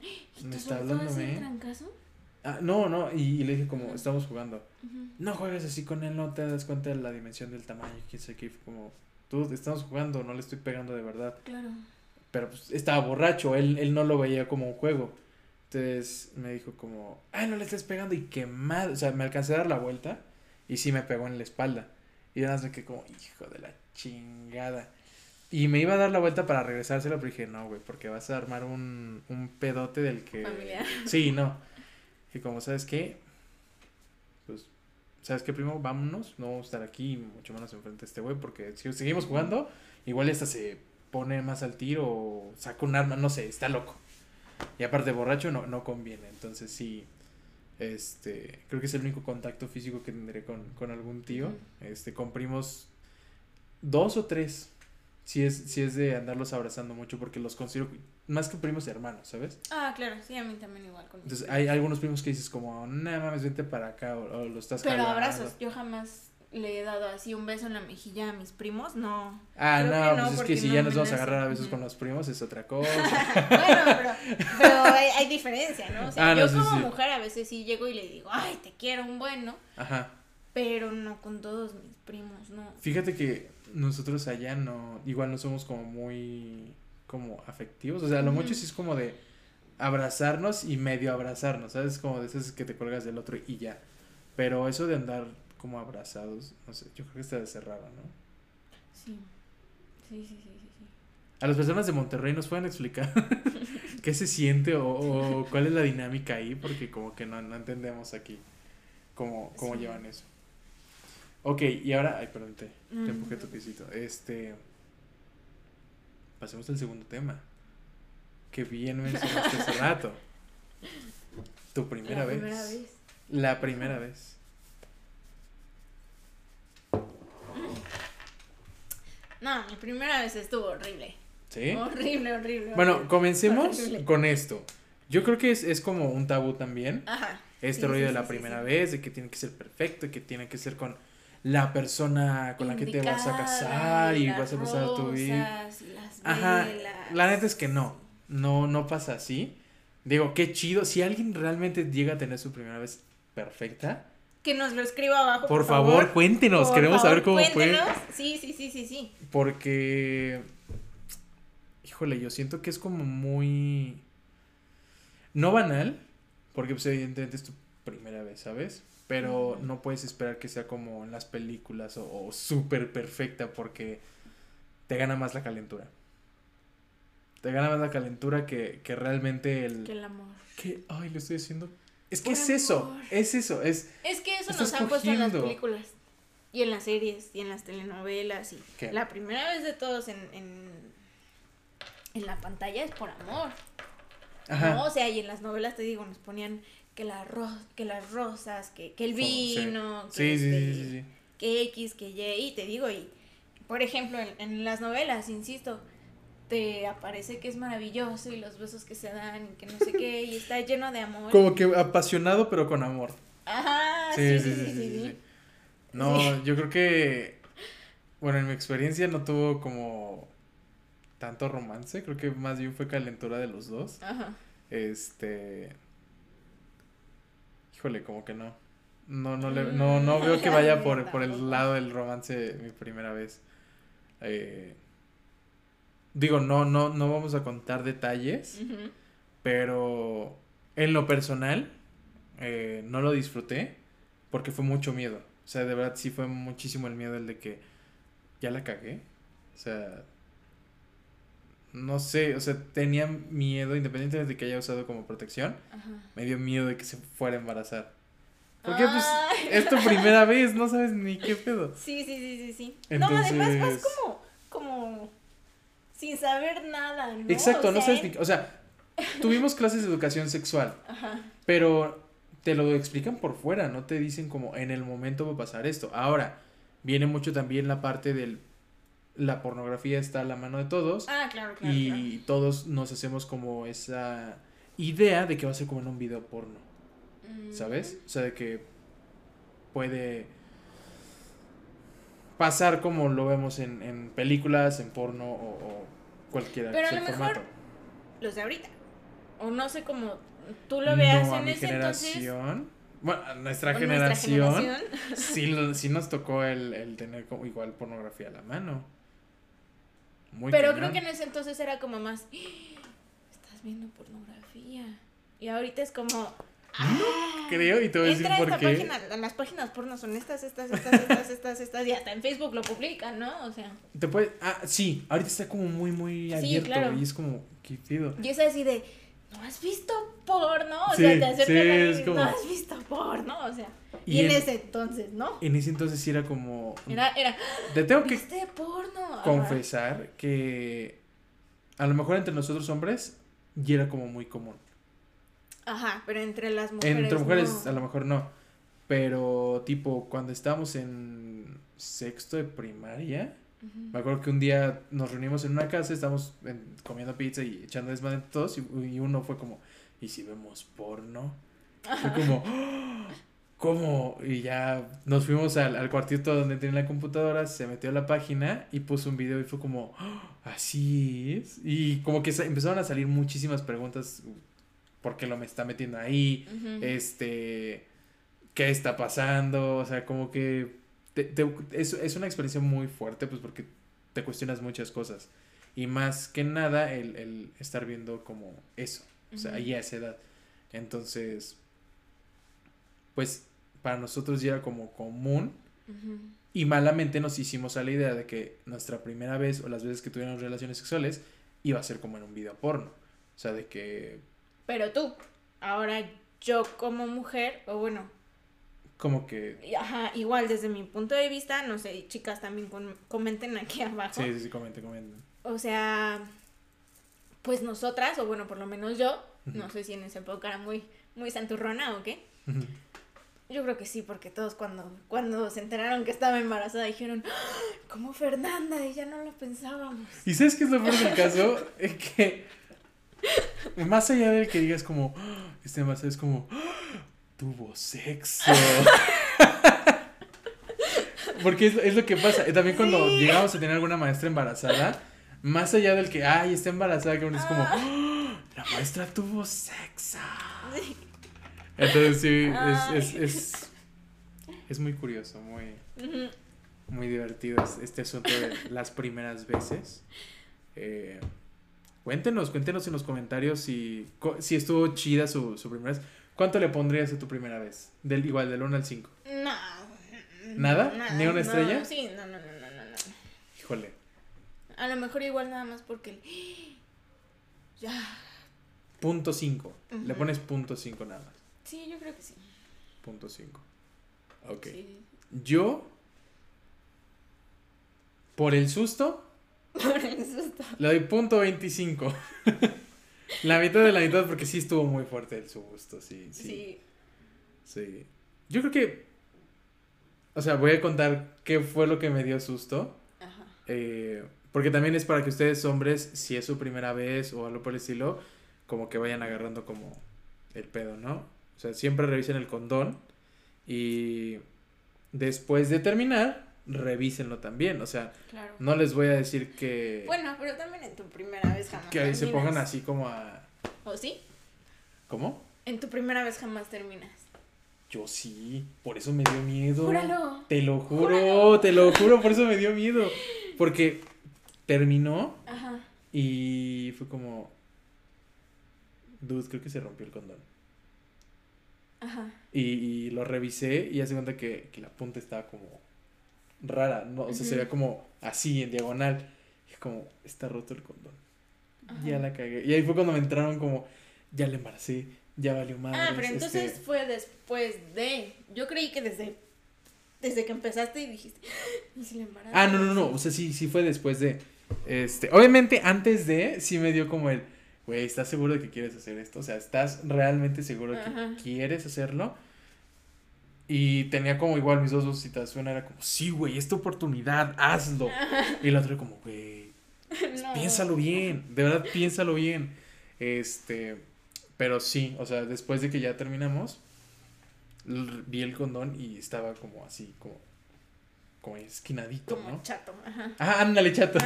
<gasps> ¿Y Me tú está ese ¿eh? trancazo? Ah, no, no, y, y le dije como, estamos jugando. No juegues así con él, no te das cuenta de la dimensión del tamaño, quién sabe qué, como, tú estamos jugando, no le estoy pegando de verdad, Claro. pero pues estaba borracho, él, él no lo veía como un juego, entonces me dijo como, ay, no le estés pegando y quemado, o sea, me alcancé a dar la vuelta y sí me pegó en la espalda, y nada más me quedé como, hijo de la chingada, y me iba a dar la vuelta para regresársela, pero dije, no, güey, porque vas a armar un, un pedote del que... Familiar. <laughs> Sí, no. Y como, ¿sabes qué? Pues, ¿sabes qué, primo? Vámonos. No vamos a estar aquí, mucho menos enfrente de este güey, porque si seguimos jugando, igual esta se pone más al tiro o saca un arma, no sé, está loco. Y aparte, borracho no, no conviene. Entonces, sí, este, creo que es el único contacto físico que tendré con, con algún tío. Este, con primos dos o tres. Si es, si es de andarlos abrazando mucho, porque los considero más que primos hermanos, ¿sabes? Ah, claro, sí, a mí también igual con Entonces hay algunos primos que dices como, no mames, vente para acá o, o lo estás Pero jalando". abrazos, yo jamás le he dado así un beso en la mejilla a mis primos, no. Ah, Creo no, que no, pues es que si no ya nos vamos a agarrar a besos Ujú. con los primos es otra <laughs> cosa. bueno, pero, pero hay, hay diferencia, ¿no? O sea, Ah, yo sí, como sí. mujer a veces sí llego y le digo, ay, te quiero un bueno, Ajá. pero no con todos mis primos, no. Fíjate que nosotros allá no, igual no somos como muy, como afectivos. O sea, a lo mucho sí es como de abrazarnos y medio abrazarnos, ¿sabes? Como de esas que te cuelgas del otro y ya. Pero eso de andar como abrazados, no sé, yo creo que está de ser raro, ¿no? Sí. Sí, sí, sí, sí, sí. A las personas de Monterrey nos pueden explicar <laughs> qué se siente o, o cuál es la dinámica ahí, porque como que no, no entendemos aquí cómo, cómo Sí. llevan eso. Ok, y ahora, ay, perdón, te, te empujé tu pisito. Este, pasemos al segundo tema, que bien mencionaste hace <laughs> rato. Tu primera La vez. primera vez. La primera vez. No, mi primera vez estuvo horrible. ¿Sí? Horrible, horrible. Bueno, comencemos Horrible. con esto. Yo creo que es, es como un tabú también. Ajá. este Sí, rollo sí, de la sí, primera vez, de que tiene que ser perfecto, y que tiene que ser con la persona con la que te vas a casar y vas a pasar tu vida. Ajá, la neta es que no, no, no pasa así. Digo, qué chido, si alguien realmente llega a tener su primera vez perfecta, Que nos lo escriba abajo. por, favor, cuéntenos, Por queremos favor, saber cómo cuéntenos. fue, Sí, sí, sí, sí, sí. porque híjole, yo siento que es como muy... No banal, porque pues evidentemente es tu primera vez, ¿sabes? Pero no puedes esperar que sea como en las películas o, o súper perfecta porque te gana más la calentura. Te gana más la calentura que, que realmente el... Que el amor. que, ay, lo estoy haciendo. Es que Por es eso, es eso, es... Es que eso nos han puesto en las películas. Y en las series, y en las telenovelas. Y ¿Qué? la primera vez de todos en, en, en la pantalla es por amor. Ajá. ¿no? O sea, y en las novelas te digo, nos ponían que, la ro que las rosas, que, que el Fo- sí. vino, que, Sí, este, sí, sí, sí. que X, que Y, y te digo, y por ejemplo, en, en las novelas, insisto, te aparece que es maravilloso y los besos que se dan y que no sé qué, y está lleno de amor. Como que apasionado pero con amor. Ajá, Sí, sí, sí, sí. No, yo creo que, bueno, en mi experiencia no tuvo como tanto romance, creo que más bien fue calentura de los dos. Ajá. Este, híjole, como que no. No, no, le, no, no veo que vaya <laughs> por, por el lado del romance mi primera vez. Eh, digo, no, no, no vamos a contar detalles. Pero en lo personal, eh, no lo disfruté porque fue mucho miedo. O sea, de verdad sí fue muchísimo el miedo el de que ya la cagué. O sea, no sé, o sea, tenía miedo, independientemente de que haya usado como protección, Ajá. me dio miedo de que se fuera a embarazar. Porque pues Ay. es tu primera vez, no sabes ni qué pedo. <laughs> Sí, sí, sí, sí, sí. No, además vas Entonces- como, como sin saber nada, ¿no? Exacto, O no sea, sabes ni... O sea, tuvimos clases de educación sexual. Ajá. Pero te lo explican por fuera, no te dicen como en el momento va a pasar esto. Ahora, viene mucho también la parte del... La pornografía está a la mano de todos Ah, claro, claro. y todos nos hacemos como esa idea de que va a ser como en un video porno. Mm. ¿sabes? O sea, de que puede pasar como lo vemos en, en películas, en porno o, o cualquiera Pero que a sea el lo mejor formato. Los de ahorita. O no sé cómo tú lo veas no, en ese entonces. generación. Bueno, a nuestra generación. generación. sí, sí nos tocó el, el tener como igual pornografía a la mano. Muy Pero cañón. creo que en ese entonces era como más. "Ah, Estás viendo pornografía. Y ahorita es como. "Ah, Creo, y te voy a decir Entra por esta qué. página, las páginas porno son estas, estas, estas, estas, estas, estas, y hasta en Facebook lo publican, ¿no? O sea, Te puede, ah, sí, ahorita está como muy, muy Sí, abierto claro. y es como, qué pido. y es así de, ¿no has visto porno? O Sí, sea, te acercas sí, a como- ¿no has visto porno? O sea, y, Y en en- ese entonces, ¿no? En ese entonces sí era como. Era, era, Te tengo que confesar que a lo mejor entre nosotros hombres ya era como muy común. Ajá, pero entre las mujeres. Entre mujeres no. a lo mejor no. Pero tipo, cuando estábamos en sexto de primaria, me acuerdo que un día nos reunimos en una casa, estábamos en- comiendo pizza y echando desmadre todos y, y uno fue como, ¿y si vemos porno? Fue como, "¡Ah! <laughs> ¿cómo? Y ya nos fuimos al, al cuartito donde tenía la computadora, se metió a la página y puso un video y fue como, "¡Ah! así es. Y como que empezaron a salir muchísimas preguntas, ¿por qué lo me está metiendo ahí? Este, qué está pasando, o sea, como que te- te- es, es una experiencia muy fuerte, pues porque te cuestionas muchas cosas. Y más que nada el, el estar viendo como eso, o sea, ahí a esa edad. Entonces, pues para nosotros ya era como común y malamente nos hicimos a la idea de que nuestra primera vez o las veces que tuvimos relaciones sexuales iba a ser como en un video porno. O sea, de que Pero tú, ahora yo como mujer, o bueno, como que... ajá, igual desde mi punto de vista, no sé, chicas también comenten aquí <laughs> abajo. Sí, sí, sí, comenten, comenten. O sea, pues nosotras, o bueno, por lo menos yo, no sé si en esa época era muy, muy santurrona o qué. Yo creo que sí, porque todos cuando, cuando se enteraron que estaba embarazada dijeron, "¡Ah! como Fernanda, y ya no lo pensábamos. ¿Y sabes qué es lo peor del caso? <laughs> Es que más allá de que digas como, "Ah, este embarazo es como, "Ah, tuvo sexo. <laughs> Porque es, es lo que pasa. También cuando Sí. llegamos a tener alguna maestra embarazada, más allá del que, ay, está embarazada, que uno es como, Ah. "Ah, la maestra tuvo sexo. Sí. Entonces sí, es, es, es, es muy curioso, muy, muy divertido es- este asunto de las primeras veces. Eh, Cuéntenos, cuéntenos en los comentarios si, si estuvo chida su, su primera vez. ¿Cuánto le pondrías a tu primera vez? Del, igual, del 1 al 5. No. ¿Nada? Nada, ¿Ni una estrella? No, sí, no, no, no, no, no. Híjole. A lo mejor igual nada más porque. <gasps> Ya. Punto 5. Le pones punto 5 nada más. Sí, yo creo que sí. Punto 5. Ok. Sí. Yo, por el susto, Por el susto. le doy punto 25. <laughs> la mitad de la mitad porque sí estuvo muy fuerte el susto, sí, sí. Sí. Sí. Yo creo que. O sea, voy a contar qué fue lo que me dio susto. Ajá. eh, porque también es para que ustedes, hombres, si es su primera vez o algo por el estilo, como que vayan agarrando como el pedo, ¿no? O sea, siempre revisen el condón. Y después de terminar, revísenlo también. O sea, Claro. no les voy a decir que. Bueno, pero también en tu primera vez jamás que se pongan terminas. así como a. ¿O sí? ¿Cómo? En tu primera vez jamás terminas. Yo sí, por eso me dio miedo. Júralo. Te lo juro, Júralo. te lo juro, por eso me dio miedo. Porque terminó Ajá. y fue como. Dude, creo que se rompió el condón. Ajá. Y, y lo revisé y hace cuenta que, que la punta estaba como rara, ¿no? O sea, se Ujú. veía como así, en diagonal. Y como, está roto el condón. Ajá. Ya la cagué. Y ahí fue cuando me entraron como, ya le embaracé, ya valió más. Ah, pero entonces fue después de. Yo creí que desde. Desde que empezaste y dijiste. ¿Y si le embarazo? Ah, no, no, no. O sea, sí, sí fue después de. Este. Obviamente, antes de, sí me dio como el. Güey, ¿estás seguro de que quieres hacer esto? O sea, ¿estás realmente seguro de que Ajá. quieres hacerlo? Y tenía como igual mis dos vocecitas. Una era como, sí, güey, esta oportunidad, hazlo. Y la otra como, güey, No. piénsalo bien. De verdad, piénsalo bien. Este. Pero sí, o sea, después de que ya terminamos, vi el condón y estaba como así, como. Como esquinadito, Como ¿no? chato. Ajá. Ah, ándale, chato.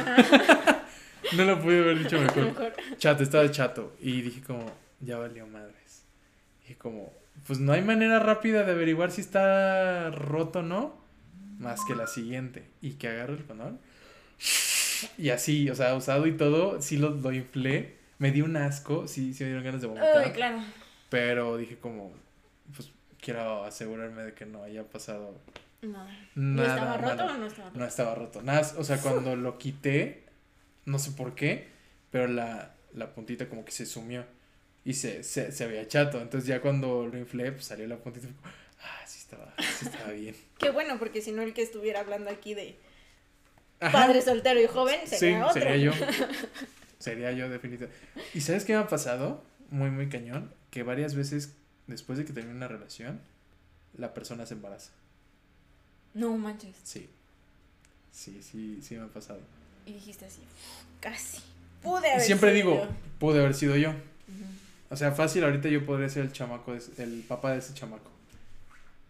<laughs> no lo pude haber dicho mejor. Mejor. Chato, estaba chato. Y dije como, ya valió madres. Dije como, pues no hay manera rápida de averiguar si está roto o no. Más que la siguiente. Y que agarro el condón. Y así, o sea, usado y todo, sí lo, lo inflé. Me dio un asco, sí, sí me dieron ganas de vomitar. Uy, claro. Pero dije como, pues quiero asegurarme de que no haya pasado No. nada. ¿No estaba roto malo. o no estaba roto? No estaba roto. Nada, o sea, cuando lo quité, no sé por qué, pero la, la puntita como que se sumió y se, se, se había chato. Entonces ya cuando lo inflé, pues salió la puntita como, ah, sí estaba, sí estaba bien. <laughs> Qué bueno, porque si no el que estuviera hablando aquí de Ajá. padre soltero y joven Sí, sería otro. sería yo. <laughs> Sería yo, definitivamente. ¿Y sabes qué me ha pasado? Muy, muy cañón. Que varias veces, después de que termine una relación, la persona se embaraza. No manches. Sí. Sí, sí, sí me ha pasado. Y dijiste así, casi. Pude haber Siempre sido digo, yo. pude haber sido yo. O sea, fácil, ahorita yo podría ser el chamaco, el papá de ese chamaco.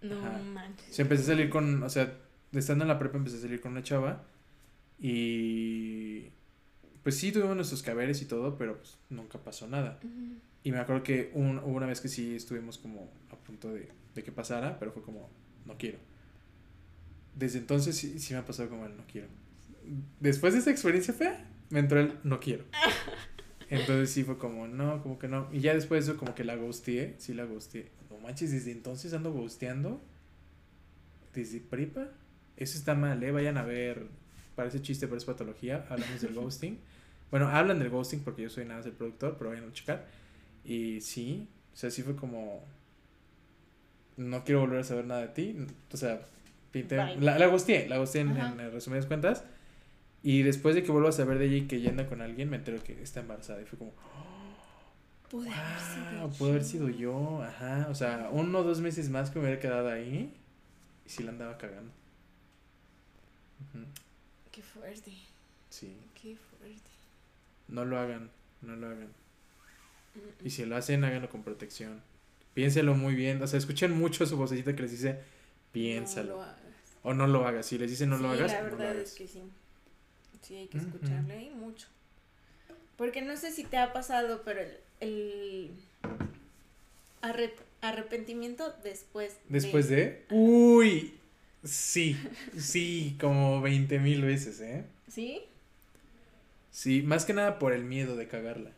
No Ajá. manches. O sea, empecé a salir con, o sea, estando en la prepa empecé a salir con una chava y pues sí tuvimos nuestros caberes y todo, pero pues nunca pasó nada. Y me acuerdo que un- hubo una vez que sí estuvimos como a punto de, de que pasara, pero fue como, no quiero. Desde entonces sí, sí me ha pasado como el no quiero. Después de esta experiencia fea, me entró el no quiero. Entonces sí fue como, no, como que no. Y ya después de eso como que la ghosteé, sí la ghosteé. No manches, desde entonces ando ghosteando. Desde prepa. Eso está mal, ¿eh? Vayan a ver, parece chiste, pero es patología. Hablamos del ghosting. Bueno, hablan del ghosting porque yo soy nada más el productor, pero vayan a checar. Y sí, o sea, sí fue como, no quiero volver a saber nada de ti. O sea, pinté, la, la la en, Ajá. en resumidas cuentas. Y después de que vuelvo a saber de ella y que ella anda con alguien, me entero que está embarazada. Y fue como, <gasps> Pude haber sido wow, pudo haber sido yo. Ajá, o sea, uno o dos meses más que me hubiera quedado ahí. Y sí la andaba cagando. Ujú, Qué fuerte, Sí, qué fuerte. no lo hagan, no lo hagan. Y si lo hacen, háganlo con protección. Piénselo muy bien. O sea, escuchen mucho su vocecita que les dice, piénsalo. No lo o no lo hagas. Si les dice no lo Sí, hagas, La no lo verdad hagas. es que sí. Sí, hay que escucharle y mucho. Porque no sé si te ha pasado, pero el, el arre- arrepentimiento después. Después de... Uy, sí, sí, como 20 mil veces, ¿eh? ¿Sí? Sí, más que nada por el miedo de cagarla.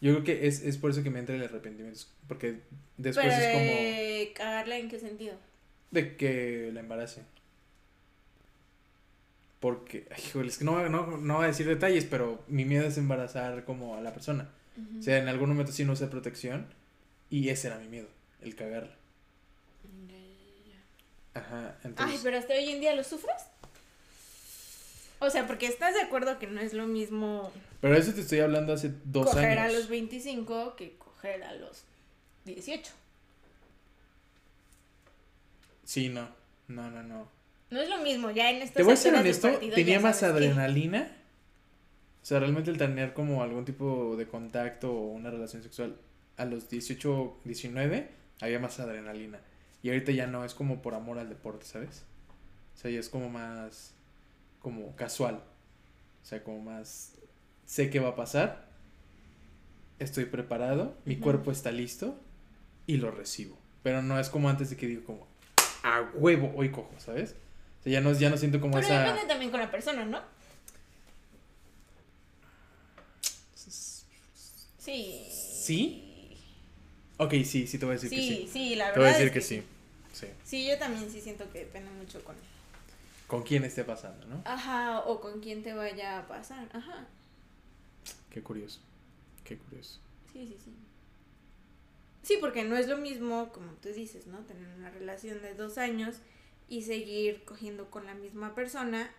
Yo creo que es, es por eso que me entra el arrepentimiento. Porque después Pero es como de cagarla en qué sentido? de que la embarace. Porque, ay, híjole, es que no, no, no voy a decir detalles, pero mi miedo es embarazar como a la persona. O sea, en algún momento sí no usé protección y ese era mi miedo, el cagarla. Ajá, Ay, entonces... pero hasta hoy en día lo sufres. O sea, porque estás de acuerdo que no es lo mismo Pero eso te estoy hablando hace dos coger años. a los 25 que coger a los 18. Sí, no, no, no, no. No es lo mismo, ya en estas Te voy a ser honesto, partido tenía más adrenalina. O sea, realmente el tener como algún tipo de contacto o una relación sexual a los 18, 19, había más adrenalina. Y ahorita ya no, es como por amor al deporte, ¿sabes? O sea, ya es como más, como casual. O sea, como más, sé qué va a pasar, estoy preparado, mi cuerpo está listo y lo recibo. Pero no es como antes de que digo como, a huevo, hoy cojo, ¿sabes? O sea, ya no, ya no siento como Pero esa... depende también con la persona, ¿no? Sí. ¿Sí? Ok, sí, sí te voy a decir que Sí, sí. sí, la Te voy a verdad. decir es que sí. Sí. Sí, yo también sí siento que depende mucho con. Con quién esté pasando, ¿no? Ajá, o con quién te vaya a pasar. Ajá. Qué curioso. Qué curioso. Sí, sí, sí. Sí, porque no es lo mismo, como tú dices, ¿no? Tener una relación de dos años y seguir cogiendo con la misma persona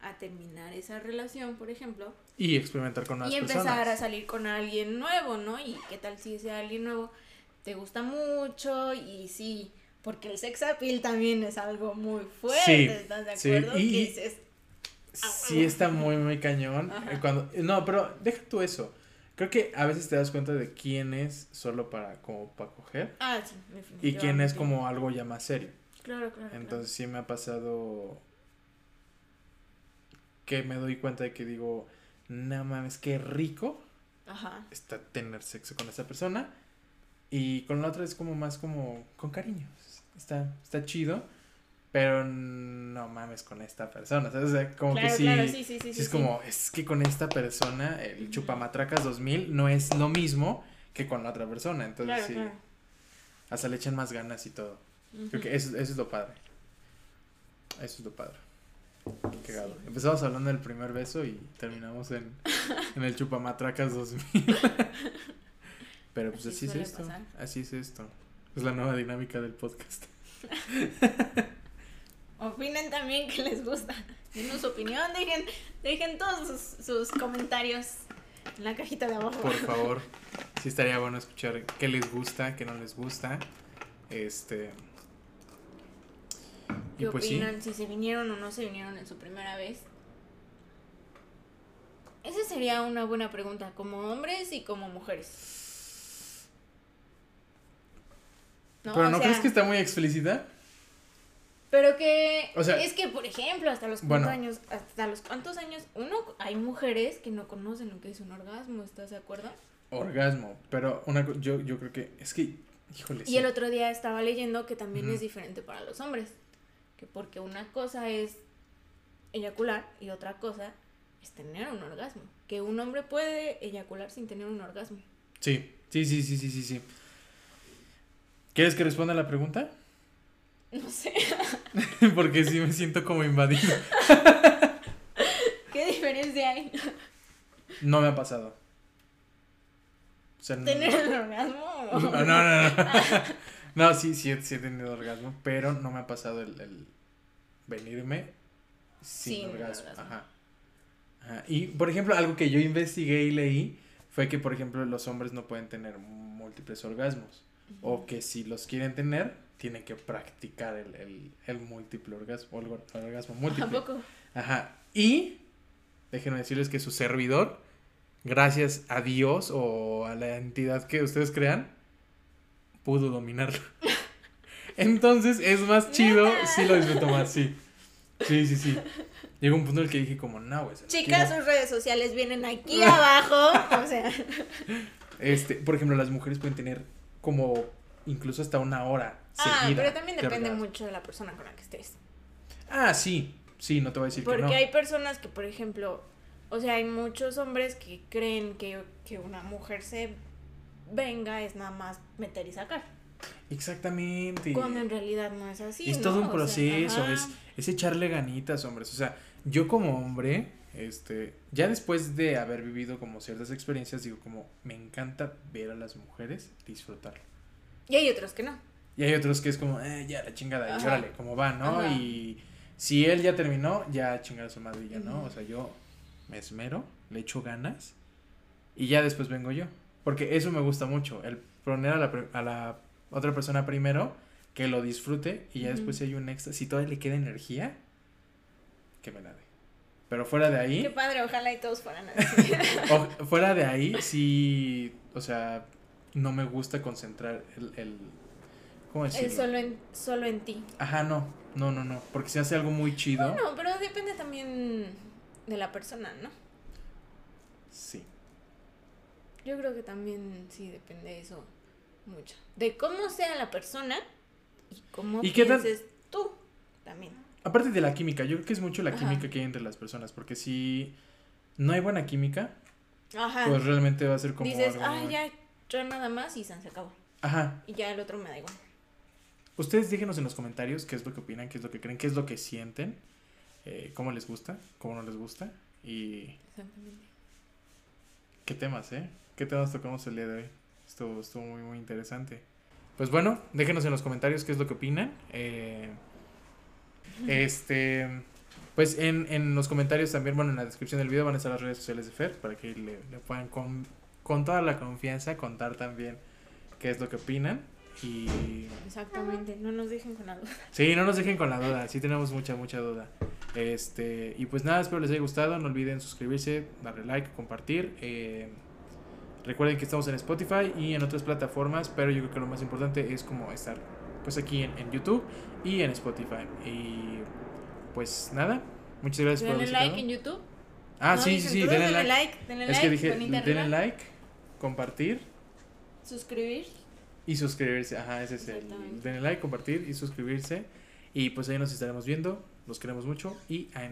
a terminar esa relación, por ejemplo, Y experimentar con nuevas y empezar personas. a salir con alguien nuevo, ¿no? Y qué tal si ese alguien nuevo te gusta mucho y sí, porque el sex appeal también es algo muy fuerte, Sí, ¿estás de sí, acuerdo? y- Que y- dices, Sí está muy, muy cañón. Eh, Cuando, no, pero deja tú eso. Creo que a veces te das cuenta de quién es solo para, como para coger ah, sí, y quién es definitivamente. como algo ya más serio. Claro, claro. claro. Entonces sí me ha pasado que me doy cuenta de que digo, no mames, qué rico Ajá. está tener sexo con esa persona. Y con la otra es como más como con cariño. Está, está chido. Pero no mames con esta persona. ¿sabes? O sea, como claro, que sí. claro, sí, sí, sí. sí sí, es como, es que con esta persona, el. Chupamatracas 2000 no es lo mismo que con la otra persona. Entonces Claro, sí, hasta le echan más ganas y todo. Creo que eso, eso es lo padre. Eso es lo padre. Qué cagado. Sí. Empezamos hablando del primer beso y terminamos en, en el Chupamatracas 2000. <laughs> Pero pues Así así, es esto. pasar. Así es esto. Es la nueva dinámica del podcast. <laughs> Opinen también que les gusta. Denos su opinión, dejen, dejen todos sus, sus comentarios en la cajita de abajo. Por <laughs> favor. Sí estaría bueno escuchar qué les gusta, qué no les gusta. Este. Y ¿Qué pues sí. opinan? Si se vinieron o no se vinieron en su primera vez. Esa sería una buena pregunta, como hombres y como mujeres. Pero O ¿no sea, crees que está muy explícita? Pero que O sea- es que, por ejemplo, hasta los Bueno. cuántos años, hasta los cuántos años, uno, hay mujeres que no conocen lo que es un orgasmo, ¿estás de acuerdo? Orgasmo. Pero una yo, yo creo que. Es que. Híjole. Y sí. el otro día estaba leyendo que también es diferente para los hombres. Que porque una cosa es eyacular y otra cosa es tener un orgasmo. Que un hombre puede eyacular sin tener un orgasmo. Sí, sí, sí, sí, sí, sí, sí. ¿Quieres que responda a la pregunta? No sé. <laughs> Porque sí me siento como invadido. <laughs> ¿Qué diferencia hay? No me ha pasado. O sea, no, ¿Tener el orgasmo? no, no, no. No, <laughs> No, sí, sí, sí he tenido orgasmo, pero no me ha pasado el, el venirme sin, Sin orgasmo. orgasmo. Ajá. Ajá. Y, por ejemplo, algo que yo investigué y leí fue que, por ejemplo, los hombres no pueden tener múltiples orgasmos. O que si los quieren tener, tienen que practicar el, el, el múltiple orgasmo, o el or- orgasmo ¿A múltiple. poco? Ajá. Y déjenme decirles que su servidor, gracias a Dios o a la entidad que ustedes crean, pudo dominarlo. <laughs> Entonces es más chido, ¿Neta? sí lo disfruto más, sí. Sí, sí, sí. Llegó un punto en el que dije como, no, güey. Chicas, quiero". sus redes sociales vienen aquí <laughs> abajo. O sea, Este, por ejemplo, las mujeres pueden tener como incluso hasta una hora ah, seguida pero también de depende mucho de la persona con la que estés. Ah, sí. Sí, no te voy a decir Porque que no. hay personas que, por ejemplo, O sea, hay muchos hombres que creen que, que una mujer se venga es nada más meter y sacar. Exactamente. Cuando en realidad no es así. Es ¿no? todo un O sea, proceso, es, es echarle ganitas, hombres. O sea, yo como hombre, este, ya después de haber vivido como ciertas experiencias, digo como, me encanta ver a las mujeres disfrutarlo. Y hay otros que no. Y hay otros que es como, eh, ya la chingada, y órale, como va, ¿no? Ajá. Y si él ya terminó, ya chingada su madre, ya, ¿no? O sea, yo me esmero, le echo ganas, y ya después vengo yo. Porque eso me gusta mucho, el poner a la, a la otra persona primero, que lo disfrute, y ya después si hay un extra, si todavía le queda energía, que me la dé. Pero fuera de ahí, Qué padre, ojalá y todos fueran así. <laughs> o- fuera de ahí, sí, o sea, no me gusta concentrar el, el ¿cómo decirlo? Solo en, solo en ti. Ajá, no, no, no, no, porque se hace algo muy chido. No, pero depende también de la persona, ¿no? Sí. Yo creo que también sí depende de eso mucho. De cómo sea la persona y cómo ¿Y qué pienses tú también. Aparte de la química, yo creo que es mucho la Ajá. química que hay entre las personas, porque si no hay buena química, Ajá. pues realmente va a ser como Dices, algo muy- ya, yo nada más y se acabó. Ajá. Y ya el otro me da igual. Ustedes díganos en los comentarios qué es lo que opinan, qué es lo que creen, qué es lo que sienten, eh, cómo les gusta, cómo no les gusta y Exactamente. qué temas, ¿eh? ¿Qué temas tocamos el día de hoy? Estuvo, estuvo muy, muy interesante. Pues bueno, déjenos en los comentarios qué es lo que opinan. eh, este, pues en, en los comentarios también, bueno, en la descripción del video van a estar las redes sociales de Fer para que le, le puedan con, con toda la confianza contar también qué es lo que opinan. Y Exactamente. No nos dejen con la duda. sí, no nos dejen con la duda, sí tenemos mucha, mucha duda. Este, y pues nada, espero les haya gustado. No olviden suscribirse, darle like, compartir. eh, recuerden que estamos en Spotify y en otras plataformas, pero yo creo que lo más importante es como estar pues aquí en, en YouTube y en Spotify. Y pues nada, muchas gracias por Denle like en. YouTube. Ah, No, sí, sí, sí, denle denle like. like. Denle Es like. que dije, denle like, compartir Suscribir. y suscribirse. Ajá, ese es el. Denle like, compartir y suscribirse. Y pues ahí nos estaremos viendo. Los queremos mucho y a